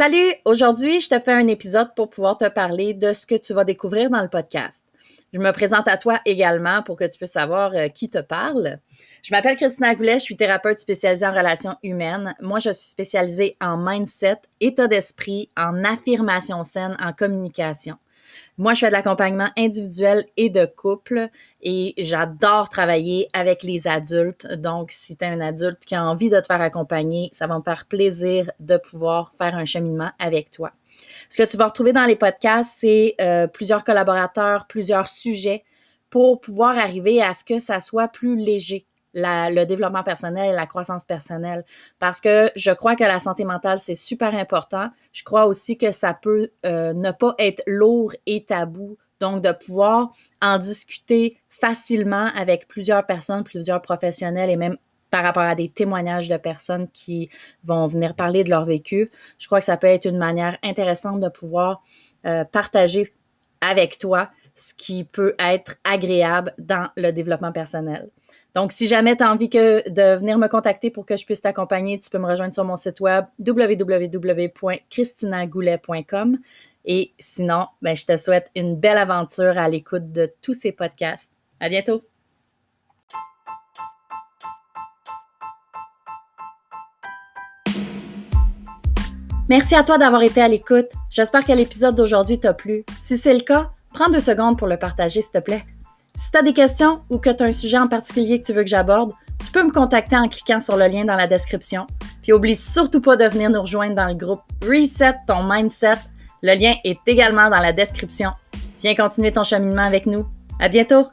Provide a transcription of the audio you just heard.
Salut! Aujourd'hui, je te fais un épisode pour pouvoir te parler de ce que tu vas découvrir dans le podcast. Je me présente à toi également pour que tu puisses savoir euh, qui te parle. Je m'appelle Christina Goulet, je suis thérapeute spécialisée en relations humaines. Moi, je suis spécialisée en mindset, état d'esprit, en affirmation saine, en communication. Moi, je fais de l'accompagnement individuel et de couple et j'adore travailler avec les adultes. Donc, si tu es un adulte qui a envie de te faire accompagner, ça va me faire plaisir de pouvoir faire un cheminement avec toi. Ce que tu vas retrouver dans les podcasts, c'est euh, plusieurs collaborateurs, plusieurs sujets pour pouvoir arriver à ce que ça soit plus léger le développement personnel et la croissance personnelle. Parce que je crois que la santé mentale, c'est super important. Je crois aussi que ça peut euh, ne pas être lourd et tabou. Donc, de pouvoir en discuter facilement avec plusieurs personnes, plusieurs professionnels et même par rapport à des témoignages de personnes qui vont venir parler de leur vécu. Je crois que ça peut être une manière intéressante de pouvoir euh, partager avec toi ce qui peut être agréable dans le développement personnel. Donc, si jamais tu as envie que, de venir me contacter pour que je puisse t'accompagner, tu peux me rejoindre sur mon site web www.christinagoulet.com. Et sinon, ben, je te souhaite une belle aventure à l'écoute de tous ces podcasts. À bientôt! Merci à toi d'avoir été à l'écoute. J'espère que l'épisode d'aujourd'hui t'a plu. Si c'est le cas, prends deux secondes pour le partager, s'il te plaît. Si tu as des questions ou que tu as un sujet en particulier que tu veux que j'aborde, tu peux me contacter en cliquant sur le lien dans la description. Puis oublie surtout pas de venir nous rejoindre dans le groupe Reset ton mindset. Le lien est également dans la description. Viens continuer ton cheminement avec nous. À bientôt!